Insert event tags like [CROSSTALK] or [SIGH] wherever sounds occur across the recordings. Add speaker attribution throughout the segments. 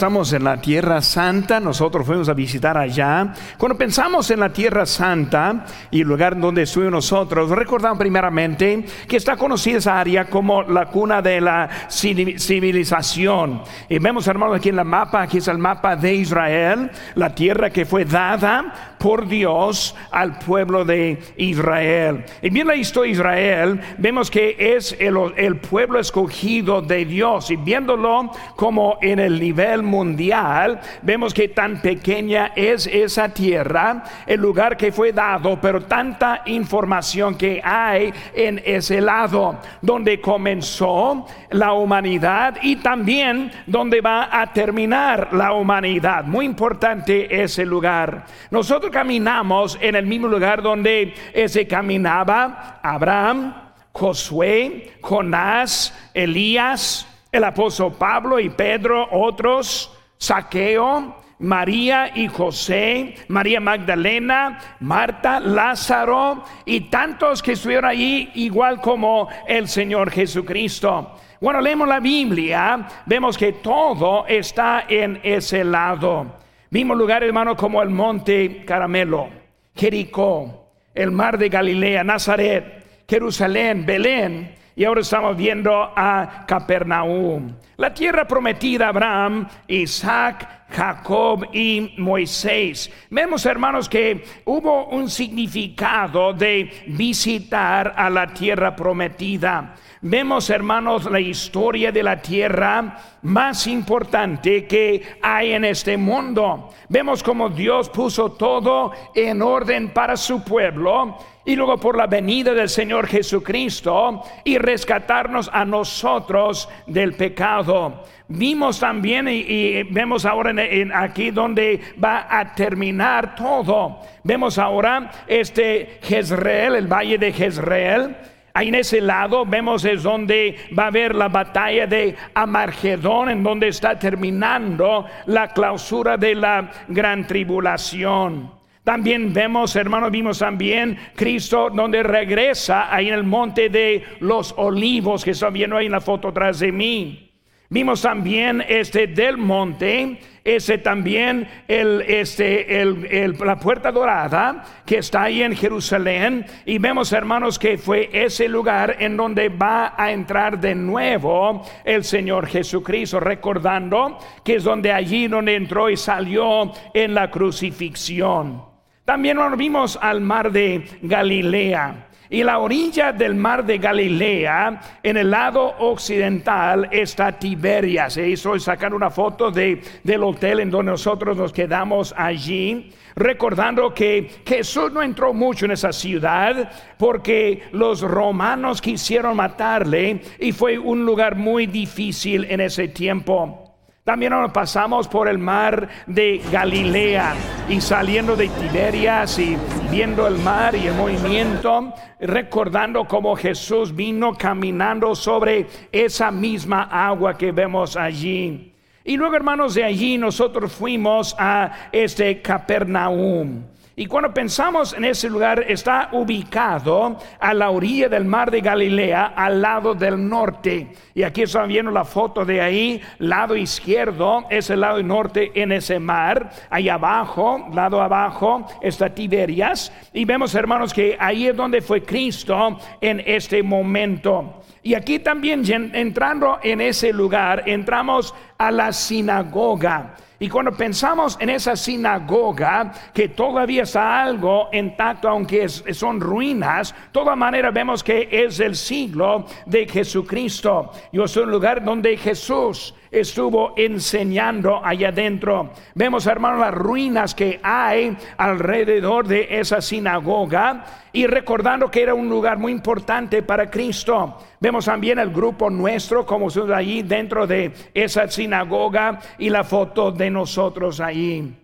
Speaker 1: Estamos en la Tierra Santa, nosotros fuimos a visitar allá. Cuando pensamos en la Tierra Santa y el lugar donde estuvimos nosotros, recordamos primeramente que está conocida esa área como la cuna de la civilización. Y vemos, hermanos, aquí en el mapa, aquí es el mapa de Israel, la tierra que fue dada por Dios al pueblo de Israel. Y bien la historia de Israel, vemos que es el, el pueblo escogido de Dios y viéndolo como en el nivel mundial, vemos que tan pequeña es esa tierra, el lugar que fue dado, pero tanta información que hay en ese lado, donde comenzó la humanidad y también donde va a terminar la humanidad. Muy importante ese lugar. Nosotros caminamos en el mismo lugar donde se caminaba Abraham, Josué, Jonás, Elías, el apóstol Pablo y Pedro, otros, Saqueo, María y José, María Magdalena, Marta, Lázaro y tantos que estuvieron allí igual como el Señor Jesucristo. Bueno, leemos la Biblia, vemos que todo está en ese lado. Vimos lugares, hermano, como el monte Caramelo, Jericó, el mar de Galilea, Nazaret, Jerusalén, Belén, y ahora estamos viendo a Capernaum. La tierra prometida Abraham, Isaac, Jacob y Moisés. Vemos, hermanos, que hubo un significado de visitar a la tierra prometida. Vemos, hermanos, la historia de la tierra más importante que hay en este mundo. Vemos como Dios puso todo en orden para su pueblo y luego por la venida del Señor Jesucristo y rescatarnos a nosotros del pecado. Vimos también y, vemos ahora en, aquí donde va a terminar todo. Vemos ahora este Jezreel, el valle de Jezreel. Ahí en ese lado vemos es donde va a haber la batalla de Amargedón, en donde está terminando la clausura de la gran tribulación. También vemos, hermanos, vimos también Cristo donde regresa ahí en el monte de los olivos que están viendo ahí en la foto atrás de mí. Vimos también este del monte, ese también el, este, el, la puerta dorada que está ahí en Jerusalén. Y vemos, hermanos, que fue ese lugar en donde va a entrar de nuevo el Señor Jesucristo, recordando que es donde allí donde entró y salió en la crucifixión. También nos vimos al mar de Galilea. Y la orilla del mar de Galilea, en el lado occidental, está Tiberias. Se hizo sacar una foto de, del hotel en donde nosotros nos quedamos allí recordando que Jesús no entró mucho en esa ciudad porque los romanos quisieron matarle y fue un lugar muy difícil en ese tiempo. También nos pasamos por el mar de Galilea y saliendo de Tiberias y viendo el mar y el movimiento, recordando cómo Jesús vino caminando sobre esa misma agua que vemos allí. Y luego, hermanos, de allí nosotros fuimos a este Capernaum. Y cuando pensamos en ese lugar, está ubicado a la orilla del mar de Galilea, al lado del norte. Y aquí están viendo la foto de ahí, lado izquierdo es el lado norte en ese mar. Ahí abajo, lado abajo, está Tiberias. Y vemos, hermanos, que ahí es donde fue Cristo en este momento. Y aquí también entrando en ese lugar, entramos a la sinagoga. Y cuando pensamos en esa sinagoga, que todavía está algo intacto, aunque son ruinas, de toda manera vemos que es el siglo de Jesucristo. Y es un lugar donde Jesús estuvo enseñando allá adentro. Vemos, hermanos, las ruinas que hay alrededor de esa sinagoga y recordando que era un lugar muy importante para Cristo. Vemos también el grupo nuestro, como estamos allí dentro de esa sinagoga y la foto de nosotros ahí.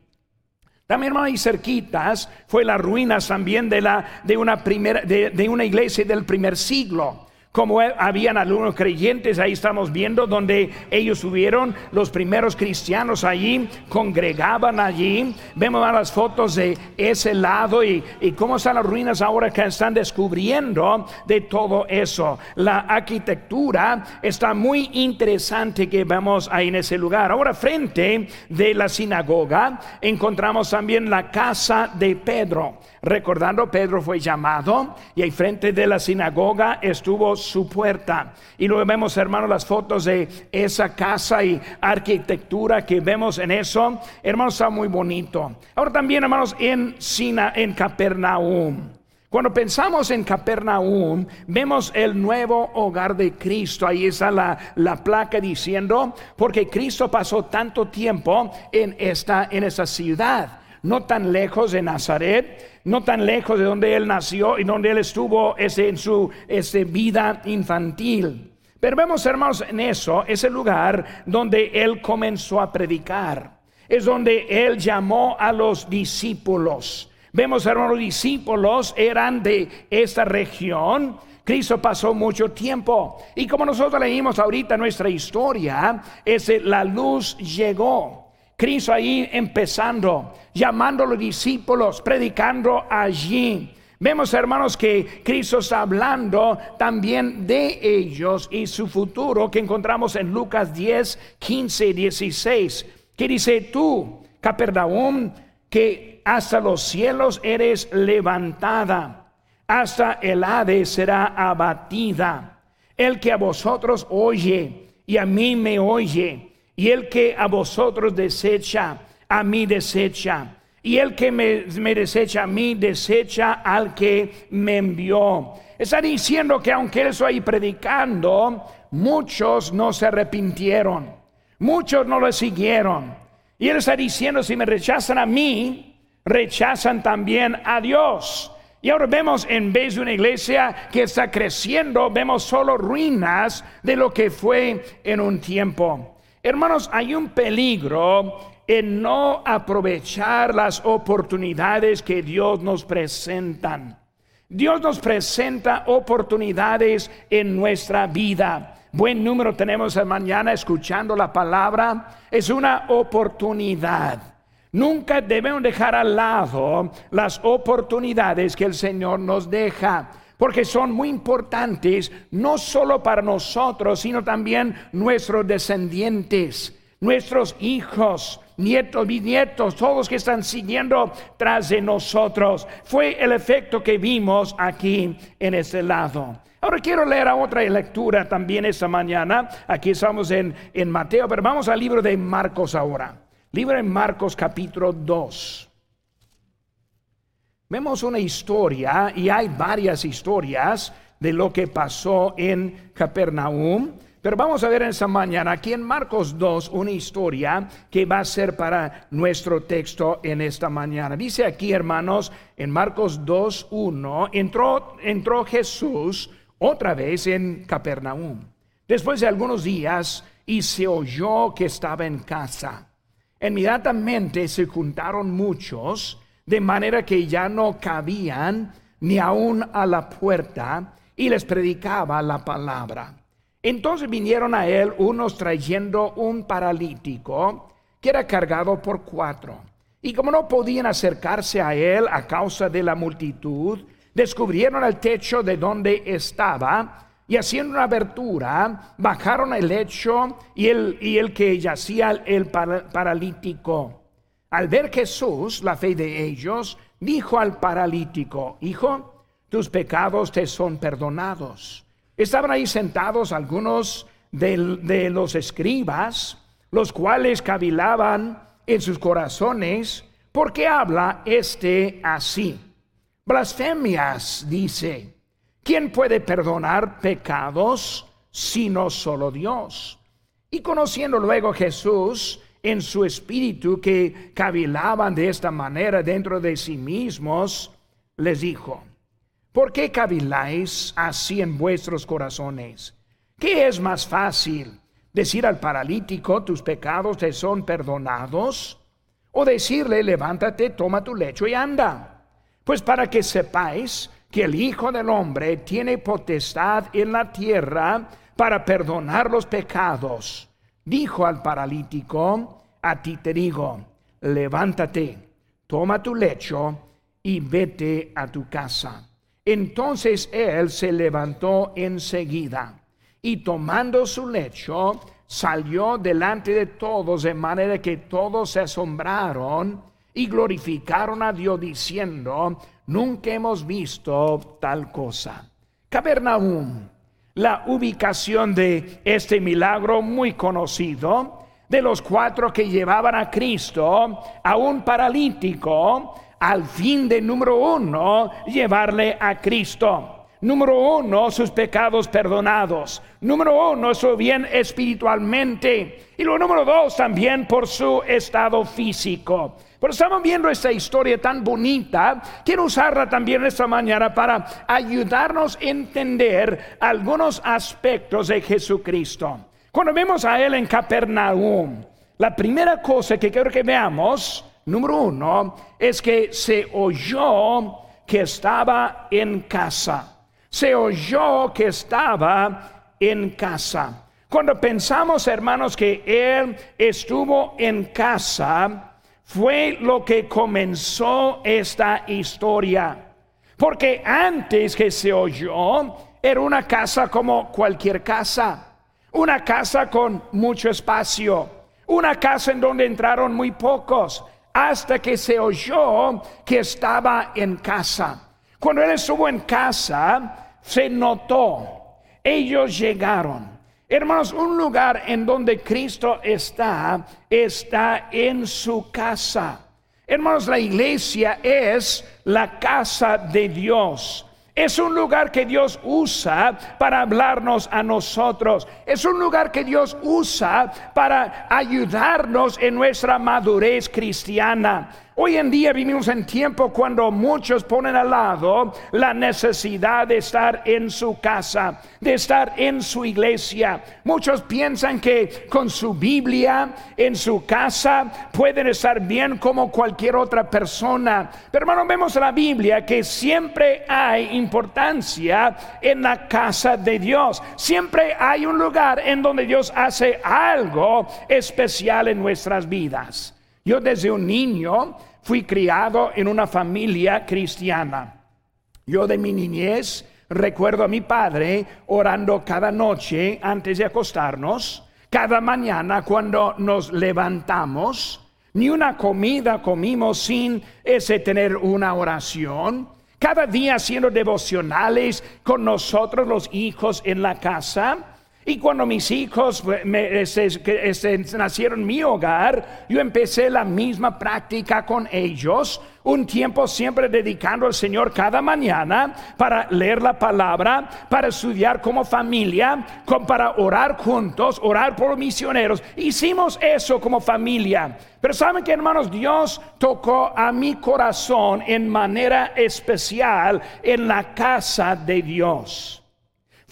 Speaker 1: También hermano, ahí cerquitas fue las ruinas también de, la, de, una primera, de una iglesia del primer siglo como habían algunos creyentes, ahí estamos viendo donde ellos subieron, los primeros cristianos allí, congregaban allí. Vemos las fotos de ese lado y, y cómo están las ruinas ahora que están descubriendo de todo eso. La arquitectura está muy interesante que vemos ahí en ese lugar. Ahora, frente de la sinagoga, encontramos también la casa de Pedro. Recordando, Pedro fue llamado y ahí frente de la sinagoga estuvo su puerta. Y luego vemos, hermanos, las fotos de esa casa y arquitectura que vemos en eso. Hermanos, está muy bonito. Ahora también, hermanos, en Sina, en Capernaum. Cuando pensamos en Capernaum, vemos el nuevo hogar de Cristo. Ahí está la, la, placa diciendo, porque Cristo pasó tanto tiempo en esta, en esta ciudad, no tan lejos de Nazaret no tan lejos de donde él nació y donde él estuvo ese, en su ese vida infantil. Pero vemos, hermanos, en eso, ese lugar donde él comenzó a predicar. Es donde él llamó a los discípulos. Vemos, hermanos, los discípulos eran de esta región. Cristo pasó mucho tiempo. Y como nosotros leímos ahorita nuestra historia, ese, la luz llegó. Cristo ahí empezando, llamando a los discípulos, predicando allí. Vemos, hermanos, que Cristo está hablando también de ellos y su futuro que encontramos en Lucas 10, 15 y 16. Que dice tú, Capernaum, que hasta los cielos eres levantada, hasta el Hades será abatida. El que a vosotros oye y a mí me oye y el que a vosotros desecha, a mí desecha. Y el que me, desecha a mí, desecha al que me envió. Está diciendo que aunque él está ahí predicando, muchos no se arrepintieron. Muchos no lo siguieron. Y él está diciendo, si me rechazan a mí, rechazan también a Dios. Y ahora vemos, en vez de una iglesia que está creciendo, vemos solo ruinas de lo que fue en un tiempo. Hermanos, hay un peligro en no aprovechar las oportunidades que Dios nos presentan. Dios nos presenta oportunidades en nuestra vida. Buen número tenemos mañana escuchando la palabra. Es una oportunidad. Nunca debemos dejar al lado las oportunidades que el Señor nos deja porque son muy importantes no solo para nosotros, sino también nuestros descendientes, nuestros hijos, nietos, bisnietos, todos que están siguiendo tras de nosotros. Fue el efecto que vimos aquí en este lado. Ahora quiero leer a otra lectura también esta mañana. Aquí estamos en, en Mateo, pero vamos al libro de Marcos ahora. Libro de Marcos capítulo 2. Vemos una historia y hay varias historias de lo que pasó en Capernaum. Pero vamos a ver en esta mañana aquí en Marcos 2 una historia que va a ser para nuestro texto en esta mañana. Dice aquí, hermanos, en Marcos 2, 1, entró, entró Jesús otra vez en Capernaum. Después de algunos días y se oyó que estaba en casa. Inmediatamente se juntaron muchos de manera que ya no cabían ni aún a la puerta, y les predicaba la palabra. Entonces vinieron a él unos trayendo un paralítico que era cargado por cuatro. Y como no podían acercarse a él a causa de la multitud, descubrieron el techo de donde estaba y haciendo una abertura, bajaron el lecho y el, y el que yacía el paralítico. Al ver Jesús la fe de ellos, dijo al paralítico, Hijo, tus pecados te son perdonados. Estaban ahí sentados algunos de, los escribas, los cuales cavilaban en sus corazones, ¿por qué habla este así? Blasfemias, dice. ¿Quién puede perdonar pecados sino solo Dios? Y conociendo luego Jesús en su espíritu que cavilaban de esta manera dentro de sí mismos, les dijo, ¿por qué caviláis así en vuestros corazones? ¿Qué es más fácil? ¿Decir al paralítico, tus pecados te son perdonados? ¿O decirle, levántate, toma tu lecho y anda? Pues para que sepáis que el Hijo del Hombre tiene potestad en la tierra para perdonar los pecados. Dijo al paralítico, a ti te digo, levántate, toma tu lecho y vete a tu casa. Entonces él se levantó enseguida y tomando su lecho, salió delante de todos de manera que todos se asombraron y glorificaron a Dios diciendo, nunca hemos visto tal cosa. Capernaum, la ubicación de este milagro muy conocido, de los cuatro que llevaban a Cristo, a un paralítico, al fin de número uno, llevarle a Cristo. Número uno, sus pecados perdonados. Número uno, su bien espiritualmente. Y lo número dos, también por su estado físico. Pero estamos viendo esta historia tan bonita. Quiero usarla también esta mañana para ayudarnos a entender algunos aspectos de Jesucristo. Cuando vemos a Él en Capernaum, la primera cosa que quiero que veamos, número uno, es que se oyó que estaba en casa se oyó que estaba en casa. Cuando pensamos, hermanos, que Él estuvo en casa, fue lo que comenzó esta historia. Porque antes que se oyó, era una casa como cualquier casa. Una casa con mucho espacio. Una casa en donde entraron muy pocos. Hasta que se oyó que estaba en casa. Cuando él estuvo en casa, se notó, ellos llegaron. Hermanos, un lugar en donde Cristo está, está en su casa. Hermanos, la iglesia es la casa de Dios. Es un lugar que Dios usa para hablarnos a nosotros. Es un lugar que Dios usa para ayudarnos en nuestra madurez cristiana. Hoy en día vivimos en tiempo cuando muchos ponen al lado la necesidad de estar en su casa, de estar en su iglesia. Muchos piensan que con su Biblia en su casa pueden estar bien como cualquier otra persona. Pero hermano, vemos en la Biblia que siempre hay importancia en la casa de Dios. Siempre hay un lugar en donde Dios hace algo especial en nuestras vidas. Yo desde un niño fui criado en una familia cristiana. Yo de mi niñez recuerdo a mi padre orando cada noche antes de acostarnos, cada mañana cuando nos levantamos. Ni una comida comimos sin ese tener una oración. Cada día haciendo devocionales con nosotros los hijos en la casa y cuando mis hijos me, nacieron en mi hogar, yo empecé la misma práctica con ellos. Un tiempo siempre dedicando al Señor cada mañana para leer la palabra, para estudiar como familia, para orar juntos, orar por misioneros. Hicimos eso como familia. Pero saben que hermanos, Dios tocó a mi corazón en manera especial en la casa de Dios.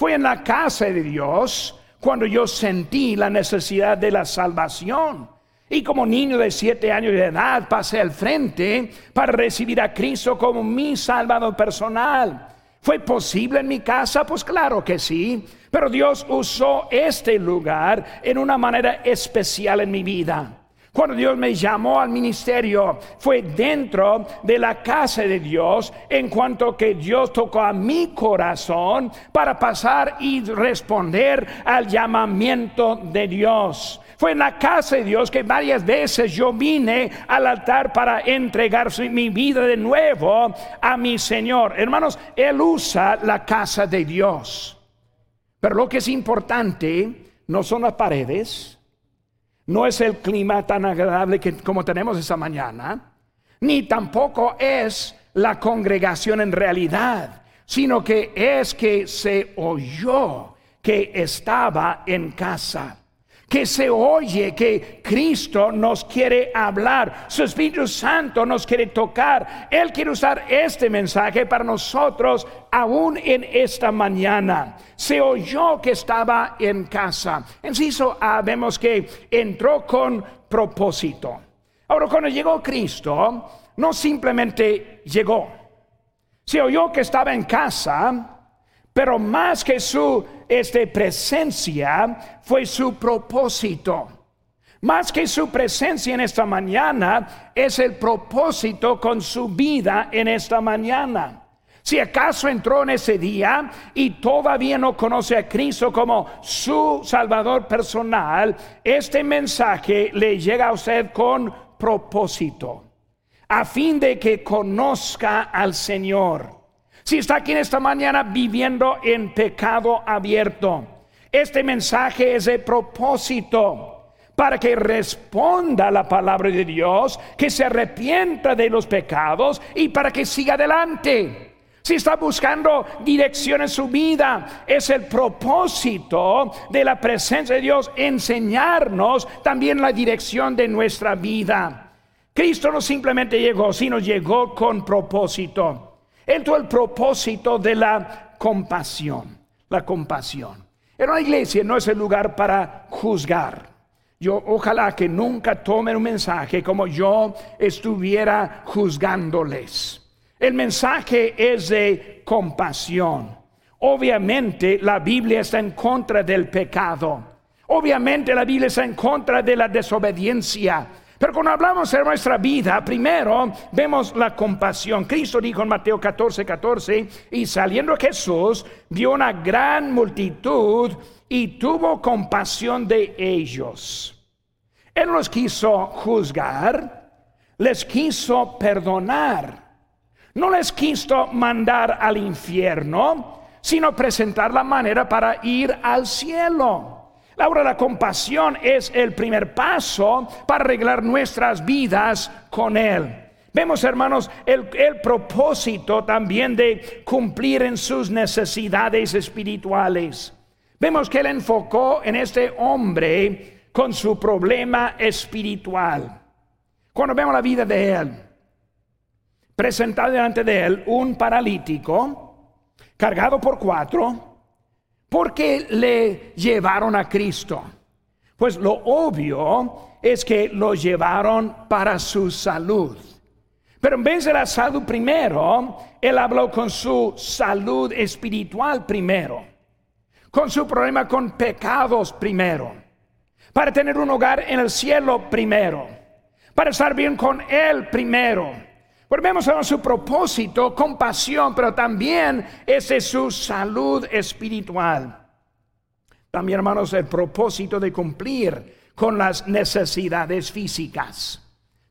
Speaker 1: Fue en la casa de Dios cuando yo sentí la necesidad de la salvación. Y como niño de siete años de edad pasé al frente para recibir a Cristo como mi salvador personal. ¿Fue posible en mi casa? Pues claro que sí. Pero Dios usó este lugar en una manera especial en mi vida. Cuando Dios me llamó al ministerio, fue dentro de la casa de Dios, en cuanto que Dios tocó a mi corazón para pasar y responder al llamamiento de Dios. Fue en la casa de Dios que varias veces yo vine al altar para entregar mi vida de nuevo a mi Señor. Hermanos, Él usa la casa de Dios. Pero lo que es importante no son las paredes, no es el clima tan agradable que, como tenemos esta mañana, ni tampoco es la congregación en realidad, sino que es que se oyó que estaba en casa que se oye que Cristo nos quiere hablar, su Espíritu Santo nos quiere tocar. Él quiere usar este mensaje para nosotros aún en esta mañana. Se oyó que estaba en casa. En Ciso ah, vemos que entró con propósito. Ahora, cuando llegó Cristo, no simplemente llegó, Se oyó que estaba en casa, pero más que su este, presencia fue su propósito. Más que su presencia en esta mañana es el propósito con su vida en esta mañana. Si acaso entró en ese día y todavía no conoce a Cristo como su Salvador personal, este mensaje le llega a usted con propósito, a fin de que conozca al Señor. Si está aquí en esta mañana viviendo en pecado abierto, este mensaje es de propósito para que responda a la palabra de Dios, que se arrepienta de los pecados y para que siga adelante. Si está buscando dirección en su vida, es el propósito de la presencia de Dios enseñarnos también la dirección de nuestra vida. Cristo no simplemente llegó, sino llegó con propósito. Tuvo el propósito de la compasión, la compasión. En una iglesia no es el lugar para juzgar. Yo ojalá que nunca tomen un mensaje como yo estuviera juzgándoles. El mensaje es de compasión. Obviamente la Biblia está en contra del pecado. Obviamente la Biblia está en contra de la desobediencia. Pero cuando hablamos de nuestra vida, primero vemos la compasión. Cristo dijo en Mateo 14, 14, y saliendo Jesús, vio una gran multitud y tuvo compasión de ellos él los quiso juzgar, les quiso perdonar, no les quiso mandar al infierno, sino presentar la manera para ir al cielo. La obra de la compasión es el primer paso para arreglar nuestras vidas con Él. Vemos, hermanos, el, el, propósito también de cumplir en sus necesidades espirituales. Vemos que Él enfocó en este hombre con su problema espiritual. Cuando vemos la vida de él, presentado delante de él un paralítico, cargado por cuatro, porque le llevaron a Cristo. Pues lo obvio es que lo llevaron para su salud. Pero en vez de la salud primero, él habló con su salud espiritual primero, con su problema con pecados primero para tener un hogar en el cielo primero, para estar bien con Él primero. Volvemos a su propósito, compasión, pero también ese es su salud espiritual. También, hermanos, el propósito de cumplir con las necesidades físicas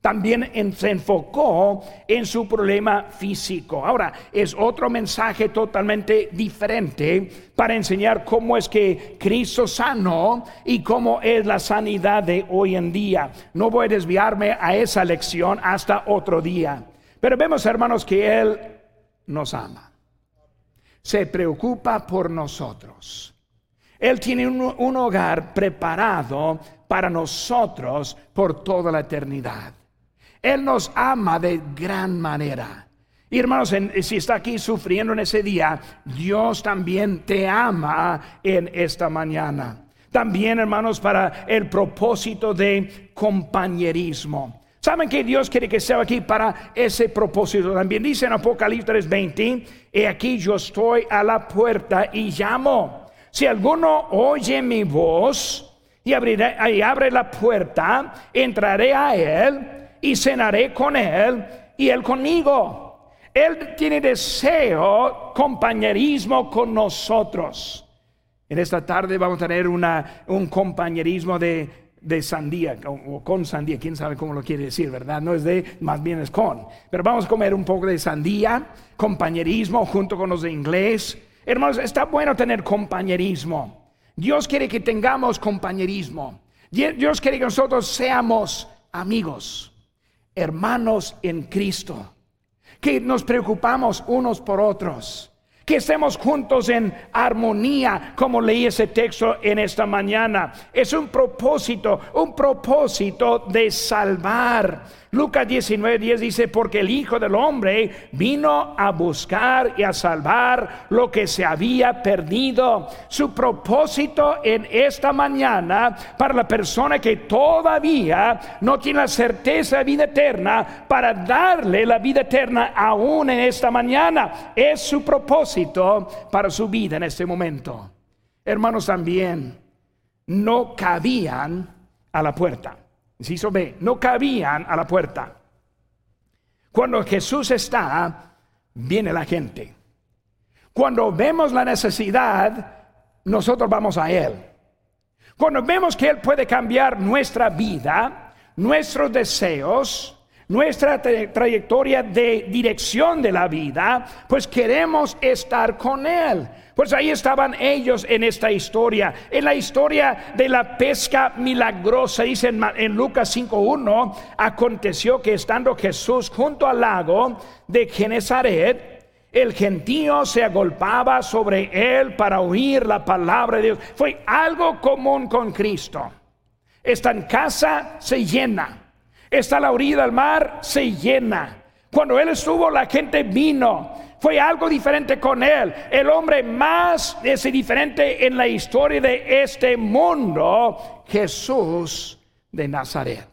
Speaker 1: también se enfocó en su problema físico. Ahora, es otro mensaje totalmente diferente para enseñar cómo es que Cristo sanó y cómo es la sanidad de hoy en día. No voy a desviarme a esa lección hasta otro día. Pero vemos, hermanos, que Él nos ama. Se preocupa por nosotros. Él tiene un, hogar preparado para nosotros por toda la eternidad. Él nos ama de gran manera. Y hermanos, si está aquí sufriendo en ese día, Dios también te ama en esta mañana. También, hermanos, para el propósito de compañerismo. ¿Saben que Dios quiere que sea aquí para ese propósito? También dice en Apocalipsis 20, he aquí yo estoy a la puerta y llamo. Si alguno oye mi voz y, abriré, y abre la puerta, entraré a él y cenaré con Él y Él conmigo. Él tiene deseo, compañerismo con nosotros. En esta tarde vamos a tener un compañerismo de, de sandía o, con sandía, quién sabe cómo lo quiere decir, ¿verdad? No es de, más bien es con. Pero vamos a comer un poco de sandía, compañerismo junto con los de inglés. Hermanos, está bueno tener compañerismo. Dios quiere que tengamos compañerismo. Dios quiere que nosotros seamos amigos hermanos en Cristo, que nos preocupamos unos por otros, que estemos juntos en armonía, como leí ese texto en esta mañana. Es un propósito, un propósito de salvar. Lucas 19, 10 dice, porque el Hijo del Hombre vino a buscar y a salvar lo que se había perdido. Su propósito en esta mañana para la persona que todavía no tiene la certeza de vida eterna, para darle la vida eterna aún en esta mañana, es su propósito para su vida en este momento. Hermanos, también no cabían a la puerta. Inciso B, no cabían a la puerta. Cuando Jesús está, viene la gente. Cuando vemos la necesidad, nosotros vamos a Él. Cuando vemos que Él puede cambiar nuestra vida, nuestros deseos, nuestra trayectoria de dirección de la vida, pues queremos estar con Él. Pues ahí estaban ellos en esta historia, en la historia de la pesca milagrosa. Dice en, en Lucas 5.1, aconteció que estando Jesús junto al lago de Genezaret, el gentío se agolpaba sobre él para oír la palabra de Dios. Fue algo común con Cristo. Está en casa, se llena. Está la orilla del mar, se llena. Cuando él estuvo, la gente vino. Fue algo diferente con él. El hombre más ese diferente en la historia de este mundo, Jesús de Nazaret.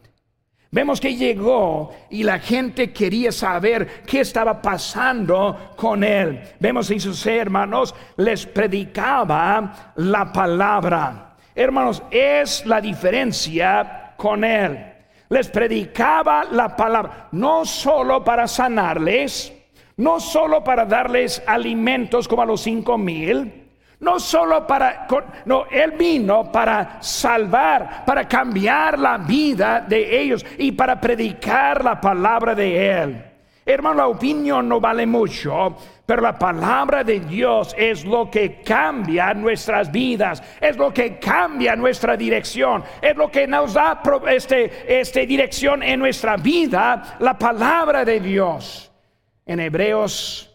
Speaker 1: Vemos que llegó y la gente quería saber qué estaba pasando con él. Vemos en sus hermanos, les predicaba la palabra. Hermanos, es la diferencia con él. Les predicaba la palabra, no solo para sanarles, no solo para darles alimentos como a los cinco mil, no solo para, no, Él vino para salvar, para cambiar la vida de ellos y para predicar la palabra de Él. Hermano, la opinión no vale mucho, pero la palabra de Dios es lo que cambia nuestras vidas, es lo que cambia nuestra dirección, es lo que nos da este, este dirección en nuestra vida, la palabra de Dios. En Hebreos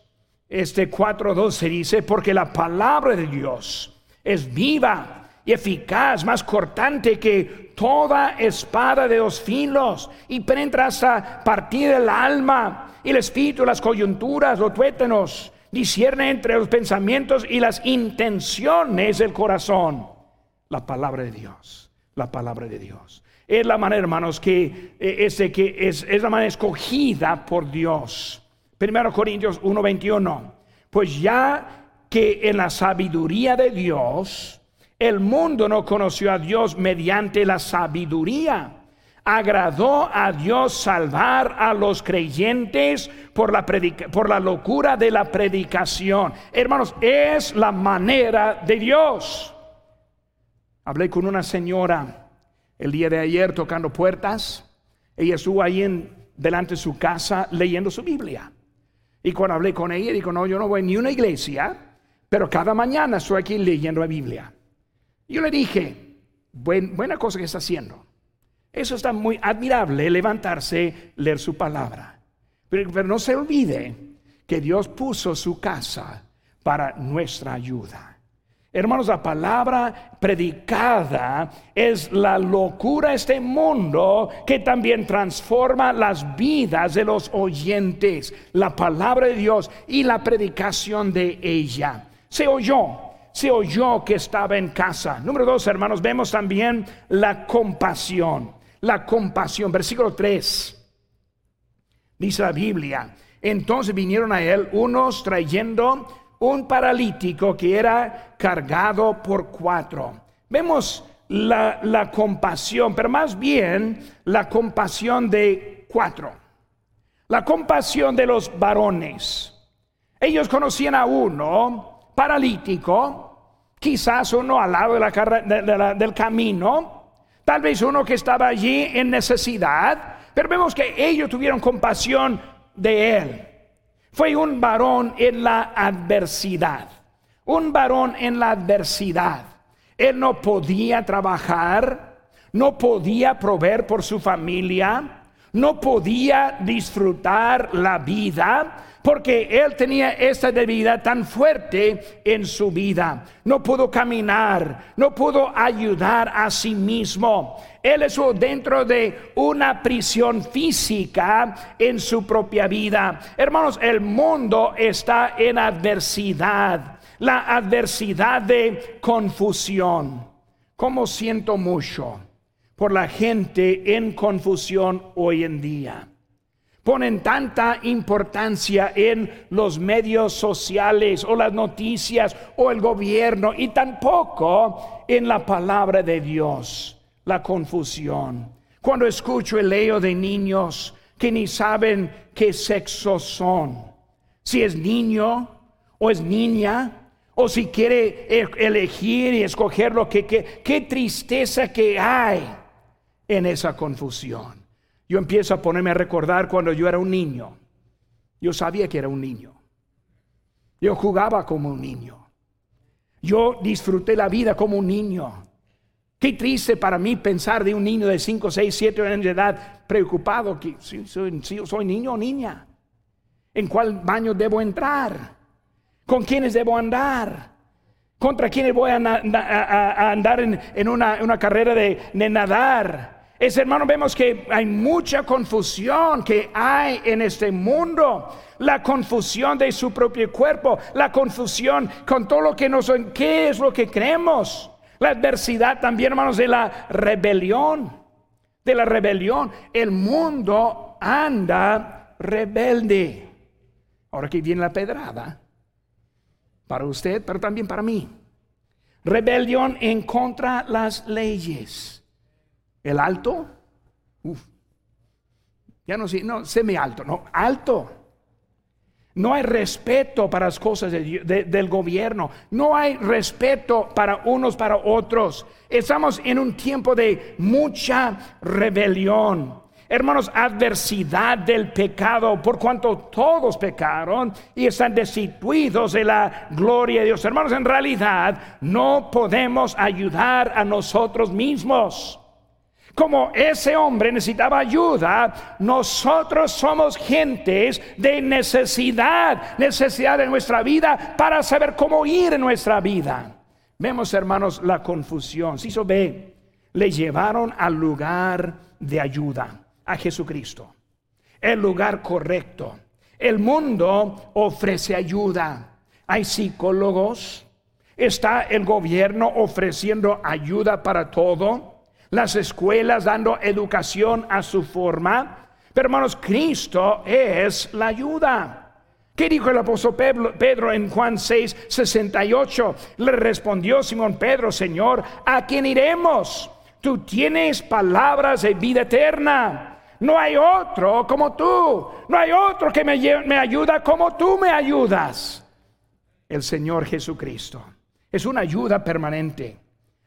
Speaker 1: este 4:12 dice, porque la palabra de Dios es viva y eficaz, más cortante que toda espada de dos filos y penetra hasta partir el alma y el espíritu, las coyunturas, los tuétanos, discierne entre los pensamientos y las intenciones del corazón. La palabra de Dios, la palabra de Dios. Es la manera, hermanos, que, eh, que es, es la manera escogida por Dios Primero Corintios 1:21. Pues ya que en la sabiduría de Dios, el mundo no conoció a Dios mediante la sabiduría. Agradó a Dios salvar a los creyentes por la, por la locura de la predicación. Hermanos, es la manera de Dios. Hablé con una señora el día de ayer tocando puertas. Ella estuvo ahí en, delante de su casa leyendo su Biblia. Y cuando hablé con ella, dijo, no, yo no voy ni a una iglesia, pero cada mañana estoy aquí leyendo la Biblia. Yo le dije, buena cosa que está haciendo. Eso está muy admirable, levantarse, leer su palabra. pero no se olvide que Dios puso su casa para nuestra ayuda. Hermanos, la palabra predicada es la locura de este mundo que también transforma las vidas de los oyentes. La palabra de Dios y la predicación de ella. Se oyó, se oyó que estaba en casa. Número dos, hermanos, vemos también la compasión. La compasión, versículo 3. Dice la Biblia. Entonces vinieron a él unos trayendo un paralítico que era cargado por cuatro. Vemos la, compasión, pero más bien la compasión de cuatro. La compasión de los varones. Ellos conocían a uno paralítico, quizás uno al lado de la, del camino, tal vez uno que estaba allí en necesidad, pero vemos que ellos tuvieron compasión de él. Fue un varón en la adversidad. Un varón en la adversidad. Él no podía trabajar, no podía proveer por su familia, no podía disfrutar la vida, porque él tenía esta debilidad tan fuerte en su vida. No pudo caminar, no pudo ayudar a sí mismo. Él estuvo dentro de una prisión física en su propia vida. Hermanos, el mundo está en adversidad, la adversidad de confusión. Como siento mucho por la gente en confusión hoy en día ponen tanta importancia en los medios sociales o las noticias o el gobierno y tampoco en la palabra de Dios, la confusión. Cuando escucho el leo de niños que ni saben qué sexo son, si es niño o es niña, o si quiere e-, elegir y escoger lo que, qué tristeza que hay en esa confusión. Yo empiezo a ponerme a recordar cuando yo era un niño. Yo sabía que era un niño. Yo jugaba como un niño. Yo disfruté la vida como un niño. Qué triste para mí pensar de un niño de 5, 6, 7 años de edad preocupado que si, soy niño o niña. ¿En cuál baño debo entrar? ¿Con quiénes debo andar? ¿Contra quiénes voy a, andar en, una, carrera de nadar? Es hermano, vemos que hay mucha confusión que hay en este mundo. La confusión de su propio cuerpo, la confusión con todo lo que nos, qué es lo que creemos. La adversidad también, hermanos, de la rebelión. De la rebelión. El mundo anda rebelde. Ahora que viene la pedrada. Para usted, pero también para mí. Rebelión en contra las leyes el alto, ya no no, semi alto, no, alto. No hay respeto para las cosas del gobierno. No hay respeto para unos, para otros. Estamos en un tiempo de mucha rebelión. Hermanos, adversidad del pecado, por cuanto todos pecaron y están destituidos de la gloria de Dios. Hermanos, en realidad no podemos ayudar a nosotros mismos. Como ese hombre necesitaba ayuda, nosotros somos gentes de necesidad, necesidad de nuestra vida para saber cómo ir en nuestra vida. Vemos, hermanos, la confusión. Si se ve, le llevaron al lugar de ayuda, a Jesucristo, el lugar correcto. El mundo ofrece ayuda. Hay psicólogos, está el gobierno ofreciendo ayuda para todo las escuelas dando educación a su forma. Pero hermanos, Cristo es la ayuda. ¿Qué dijo el apóstol Pedro en Juan 6, 68? Le respondió Simón Pedro, Señor, ¿a quién iremos? Tú tienes palabras de vida eterna. No hay otro como tú. No hay otro que me, me ayuda como tú me ayudas. El Señor Jesucristo. Es una ayuda permanente.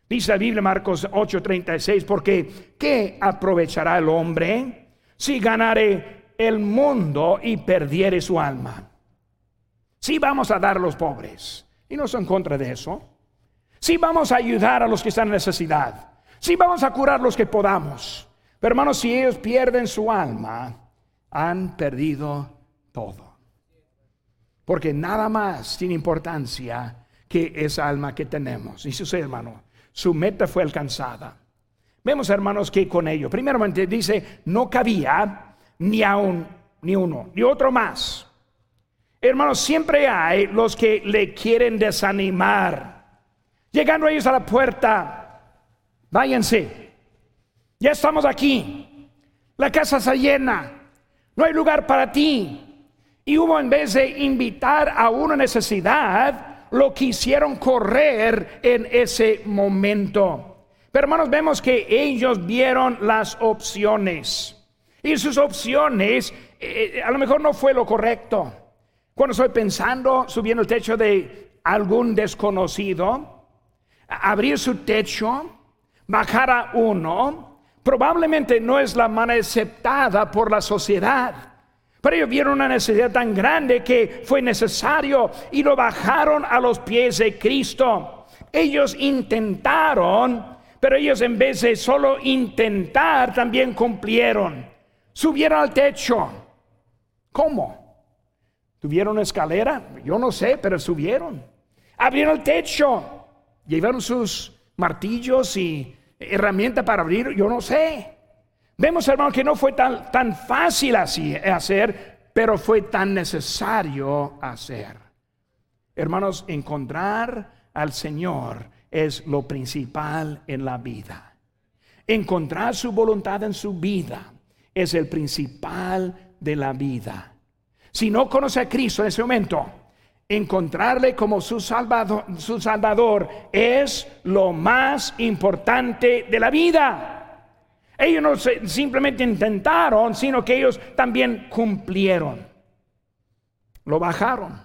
Speaker 1: Dice la Biblia Marcos 8:36, porque ¿qué aprovechará el hombre si ganare el mundo y perdiere su alma? Si vamos a dar a los pobres, y no son contra de eso. Si vamos a ayudar a los que están en necesidad. Si vamos a curar los que podamos. Pero hermanos, si ellos pierden su alma, han perdido todo. Porque nada más tiene importancia que esa alma que tenemos. Y si hermano, su meta fue alcanzada. Vemos, hermanos, que con ello, primeramente dice, no cabía ni aún ni uno, ni otro más. Hermanos, siempre hay los que le quieren desanimar. Llegando ellos a la puerta, váyanse. Ya estamos aquí. La casa está llena. No hay lugar para ti. Y hubo en vez de invitar a una necesidad, lo quisieron correr en ese momento. Pero hermanos, vemos que ellos vieron las opciones. Y sus opciones eh, eh, a lo mejor no fue lo correcto. Cuando estoy pensando, subiendo el techo de algún desconocido, abrir su techo, bajar a uno, probablemente no es la manera aceptada por la sociedad. Pero ellos vieron una necesidad tan grande que fue necesario y lo bajaron a los pies de Cristo. Ellos intentaron, pero ellos en vez de solo intentar, también cumplieron. Subieron al techo. ¿Cómo? ¿Tuvieron escalera? Yo no sé, pero subieron. Abrieron el techo. Llevaron sus martillos y herramientas para abrir. Yo no sé. Vemos, hermano, que no fue tan, tan fácil así hacer, pero fue tan necesario hacer. Hermanos, encontrar al Señor es lo principal en la vida. Encontrar su voluntad en su vida es el principal de la vida. Si no conoce a Cristo en ese momento, encontrarle como su salvador, su salvador es lo más importante de la vida. Ellos no simplemente intentaron, sino que ellos también cumplieron. Lo bajaron.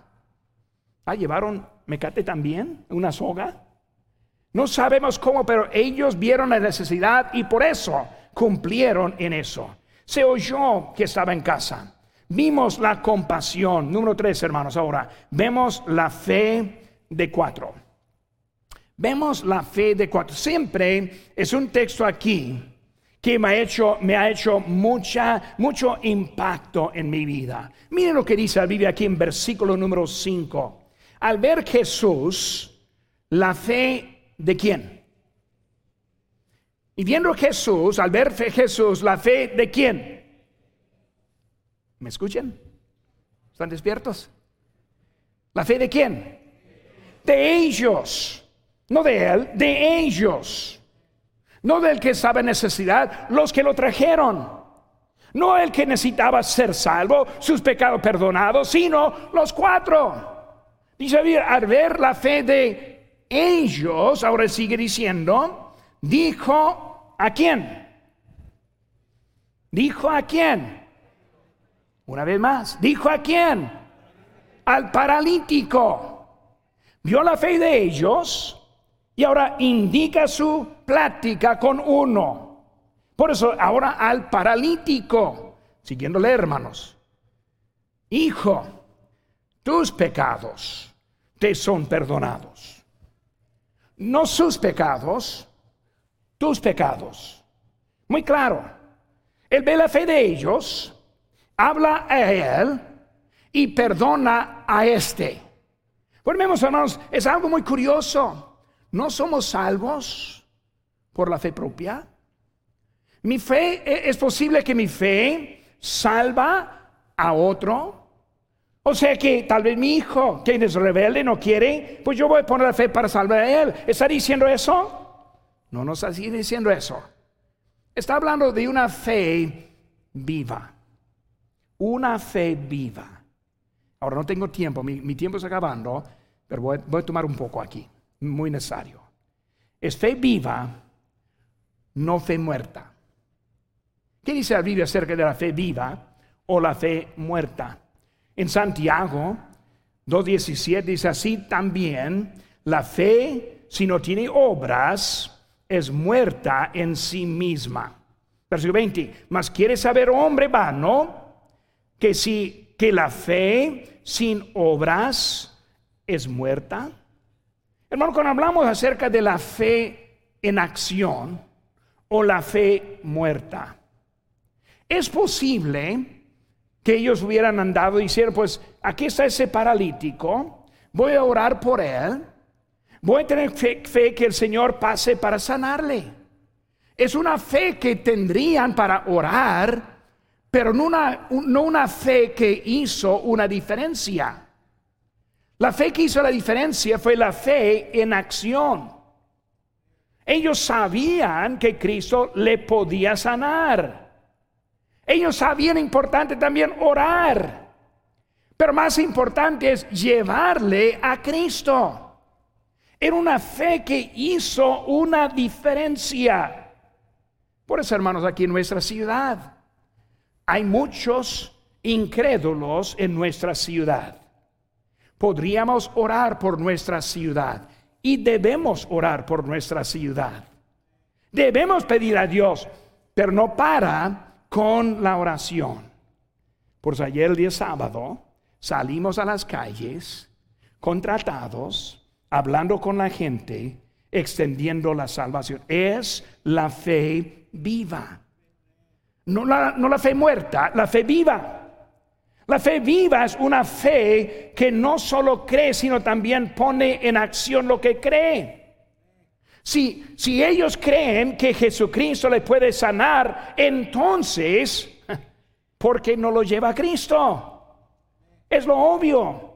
Speaker 1: Ah, llevaron mecate también, una soga. No sabemos cómo, pero ellos vieron la necesidad y por eso cumplieron en eso. Se oyó que estaba en casa. Vimos la compasión. Número tres, hermanos. Ahora, vemos la fe de cuatro. Vemos la fe de cuatro. Siempre es un texto aquí que me ha hecho, me ha hecho mucha, mucho impacto en mi vida. Miren lo que dice la Biblia aquí en versículo número 5. Al ver Jesús, la fe de quién? Y viendo Jesús, al ver Jesús, la fe de quién? ¿Me escuchan? ¿Están despiertos? ¿La fe de quién? De ellos. No de él, de ellos. No del que sabe necesidad, los que lo trajeron. No el que necesitaba ser salvo, sus pecados perdonados, sino los cuatro. Dice, al ver la fe de ellos, ahora sigue diciendo, dijo a quién. Dijo a quién una vez más, dijo a quién? Al paralítico. Vio la fe de ellos y ahora indica su plática con uno. Por eso ahora al paralítico, siguiéndole hermanos, hijo, tus pecados te son perdonados. No sus pecados, tus pecados. Muy claro. Él ve la fe de ellos habla a él y perdona a este. Volvemos, hermanos, es algo muy curioso. No somos salvos por la fe propia. Mi fe, e, es posible que mi fe salva a otro. O sea que tal vez mi hijo, que es rebelde, no quiere, pues yo voy a poner la fe para salvar a él. ¿Está diciendo eso? No nos está diciendo eso. Está hablando de una fe viva una fe viva. Ahora no tengo tiempo, mi, tiempo está acabando, pero voy, a tomar un poco aquí, muy necesario. Es fe viva, no fe muerta. ¿Qué dice la Biblia acerca de la fe viva o la fe muerta? En Santiago 2.17 dice así también, la fe si no tiene obras es muerta en sí misma. Versículo 20, mas quiere saber hombre vano que si que la fe sin obras es muerta. Hermano, cuando hablamos acerca de la fe en acción o la fe muerta, es posible que ellos hubieran andado y dijeron, pues aquí está ese paralítico, voy a orar por él, voy a tener fe, que el Señor pase para sanarle. Es una fe que tendrían para orar pero no una fe que hizo una diferencia. La fe que hizo la diferencia fue la fe en acción. Ellos sabían que Cristo le podía sanar. Ellos sabían importante también orar. Pero más importante es llevarle a Cristo. Era una fe que hizo una diferencia. Por eso, hermanos, aquí en nuestra ciudad hay muchos incrédulos en nuestra ciudad. Podríamos orar por nuestra ciudad y debemos orar por nuestra ciudad. Debemos pedir a Dios, pero no para con la oración. Por eso ayer el día sábado salimos a las calles contratados, hablando con la gente, extendiendo la salvación. Es la fe viva. No la, fe muerta, la fe viva. La fe viva es una fe que no solo cree, sino también pone en acción lo que cree. Si, si ellos creen que Jesucristo les puede sanar, entonces, [LAUGHS] ¿por qué no lo lleva a Cristo? Es lo obvio.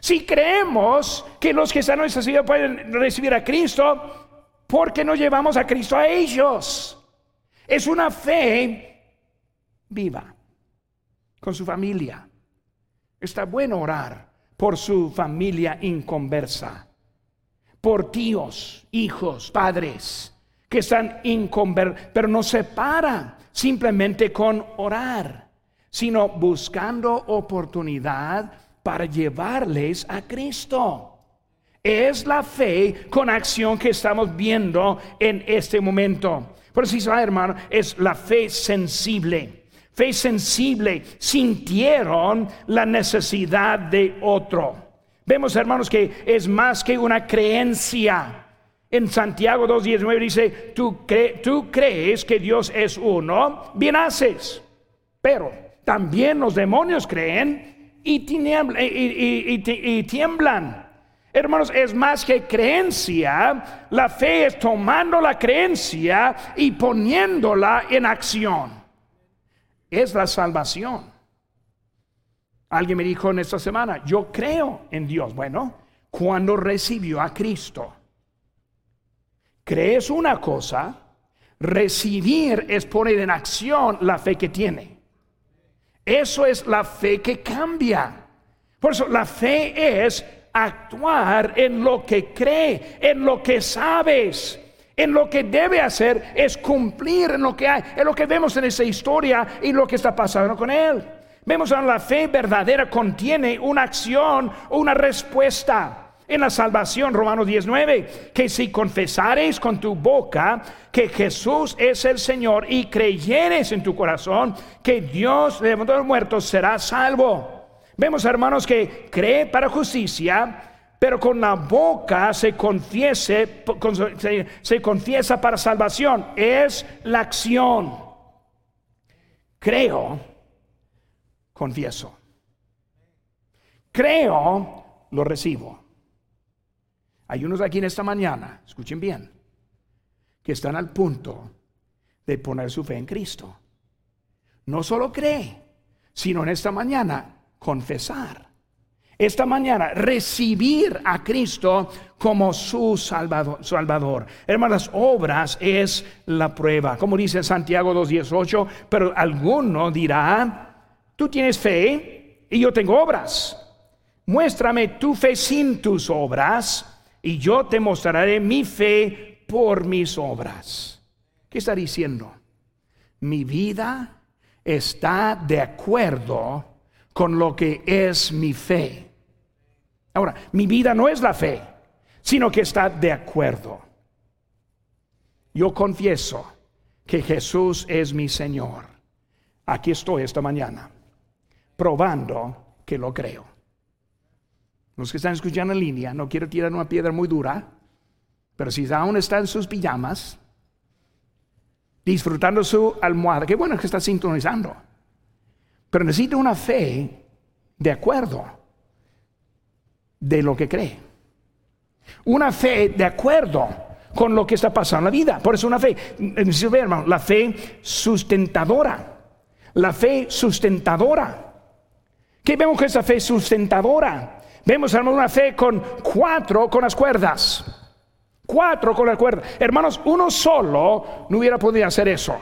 Speaker 1: Si creemos que los que están ciudad pueden recibir a Cristo, ¿por qué no llevamos a Cristo a ellos? Es una fe viva con su familia. Está bueno orar por su familia inconversa, por tíos, hijos, padres que están inconversos, pero no se para simplemente con orar, sino buscando oportunidad para llevarles a Cristo. Es la fe con acción que estamos viendo en este momento. Por eso, hermano, es la fe sensible fe sensible, sintieron la necesidad de otro. Vemos, hermanos, que es más que una creencia. En Santiago 2.19 dice, ¿tú, tú crees que Dios es uno, bien haces. Pero también los demonios creen y, y tiemblan. Hermanos, es más que creencia. La fe es tomando la creencia y poniéndola en acción es la salvación. Alguien me dijo en esta semana, yo creo en Dios. Bueno, cuando recibió a Cristo, crees una cosa, recibir es poner en acción la fe que tiene. Eso es la fe que cambia. Por eso la fe es actuar en lo que cree, en lo que sabes en lo que debe hacer es cumplir lo que hay, en lo que vemos en esa historia y lo que está pasando con él. Vemos que la fe verdadera contiene una acción, una respuesta. En la salvación, Romanos 19, que si confesares con tu boca que Jesús es el Señor y creyeres en tu corazón que Dios levantó a los muertos, serás salvo. Vemos, hermanos, que cree para justicia, pero con la boca se, confiese, se, confiesa para salvación. Es la acción. Creo, confieso. Creo, lo recibo. Hay unos aquí en esta mañana, escuchen bien, que están al punto de poner su fe en Cristo. No solo cree, sino en esta mañana confesar esta mañana recibir a Cristo como su Salvador. Hermanas, obras es la prueba. Como dice Santiago 2.18, pero alguno dirá, tú tienes fe y yo tengo obras. Muéstrame tu fe sin tus obras y yo te mostraré mi fe por mis obras. ¿Qué está diciendo? Mi vida está de acuerdo con lo que es mi fe. Ahora, mi vida no es la fe, sino que está de acuerdo. Yo confieso que Jesús es mi Señor. Aquí estoy esta mañana, probando que lo creo. Los que están escuchando en línea, no quiero tirar una piedra muy dura, pero si aún está en sus pijamas, disfrutando su almohada, qué bueno que está sintonizando. Pero necesita una fe de acuerdo de lo que cree. Una fe de acuerdo con lo que está pasando en la vida. Por eso una fe, hermano, la fe sustentadora. La fe sustentadora. ¿Qué vemos que esa fe sustentadora? Vemos, hermano, una fe con cuatro con las cuerdas. Cuatro con las cuerdas. Hermanos, uno solo no hubiera podido hacer eso.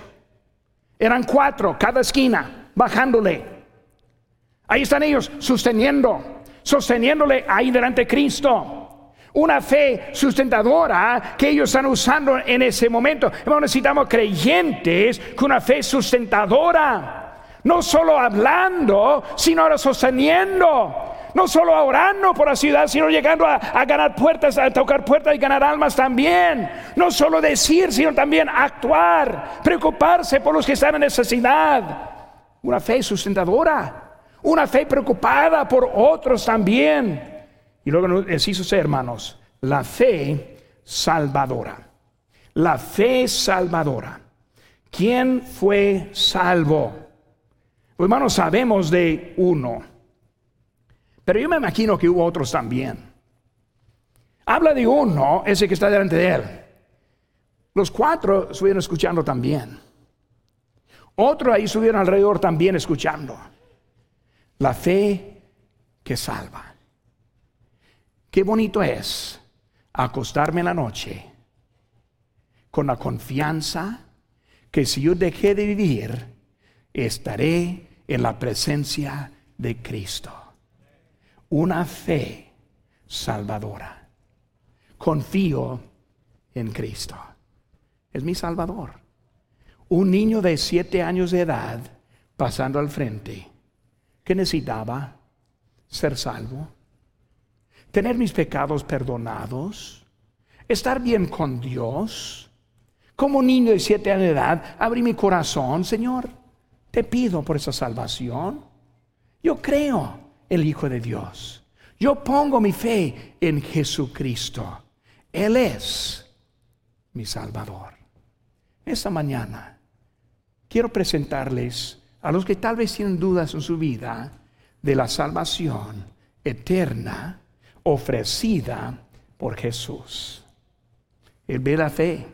Speaker 1: Eran cuatro, cada esquina, bajándole. Ahí están ellos sosteniendo sosteniéndole ahí delante de Cristo. Una fe sustentadora que ellos están usando en ese momento. necesitamos creyentes con una fe sustentadora. No solo hablando, sino ahora sosteniendo. No solo orando por la ciudad, sino llegando a, a, ganar puertas, a tocar puertas y ganar almas también. No solo decir, sino también actuar, preocuparse por los que están en necesidad. Una fe sustentadora. Una fe preocupada por otros también. Y luego hizo hermanos, la fe salvadora. La fe salvadora. ¿Quién fue salvo? Pues hermanos, sabemos de uno. Pero yo me imagino que hubo otros también. Habla de uno, ese que está delante de él. Los cuatro estuvieron escuchando también. Otro ahí estuvieron alrededor también escuchando. La fe que salva. Qué bonito es acostarme en la noche con la confianza que si yo dejé de vivir, estaré en la presencia de Cristo. Una fe salvadora. Confío en Cristo. Es mi salvador. Un niño de siete años de edad pasando al frente, que necesitaba ser salvo, tener mis pecados perdonados, estar bien con Dios, como niño de siete años de edad, abrí mi corazón, Señor, te pido por esa salvación. Yo creo el Hijo de Dios. Yo pongo mi fe en Jesucristo. Él es mi Salvador. Esta mañana quiero presentarles a los que tal vez tienen dudas en su vida de la salvación eterna ofrecida por Jesús. Él ve la fe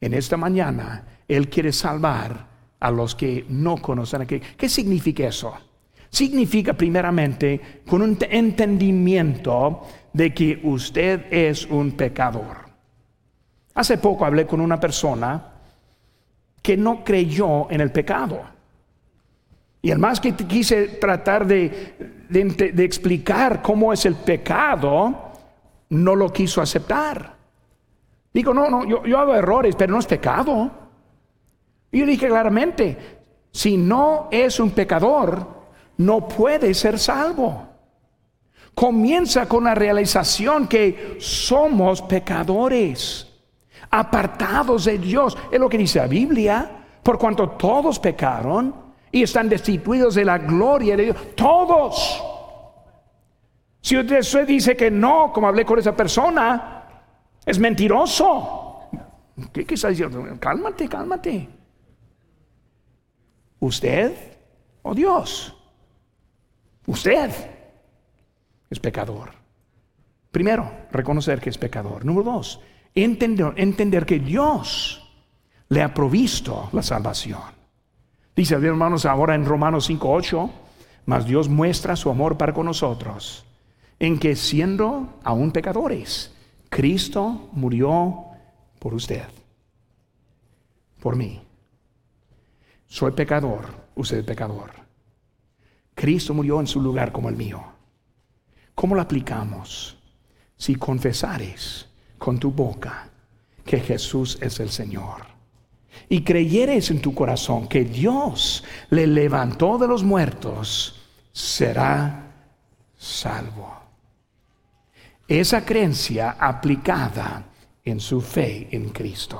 Speaker 1: en esta mañana Él quiere salvar a los que no conocen a ¿Qué significa eso? Significa primeramente con un entendimiento de que usted es un pecador. Hace poco hablé con una persona que no creyó en el pecado. Y el más que quise tratar de, explicar cómo es el pecado, no lo quiso aceptar. Digo, no, no, yo, hago errores, pero no es pecado. Y yo dije claramente, si no es un pecador, no puede ser salvo. Comienza con la realización que somos pecadores, apartados de Dios. Es lo que dice la Biblia, por cuanto todos pecaron y están destituidos de la gloria de Dios. Todos. Si usted dice que no, como hablé con esa persona, es mentiroso. ¿Qué, qué está diciendo? Cálmate, cálmate. ¿Usted o Dios? Usted es pecador. Primero, reconocer que es pecador. Número dos, entender, entender que Dios le ha provisto la salvación. Dice, hermanos, ahora en Romanos 5:8, mas Dios muestra su amor para con nosotros, en que siendo aún pecadores, Cristo murió por usted, por mí. Soy pecador, usted es pecador. Cristo murió en su lugar como el mío. ¿Cómo lo aplicamos? Si confesares con tu boca que Jesús es el Señor y creyeres en tu corazón que Dios le levantó de los muertos, será salvo esa creencia aplicada en su fe en Cristo.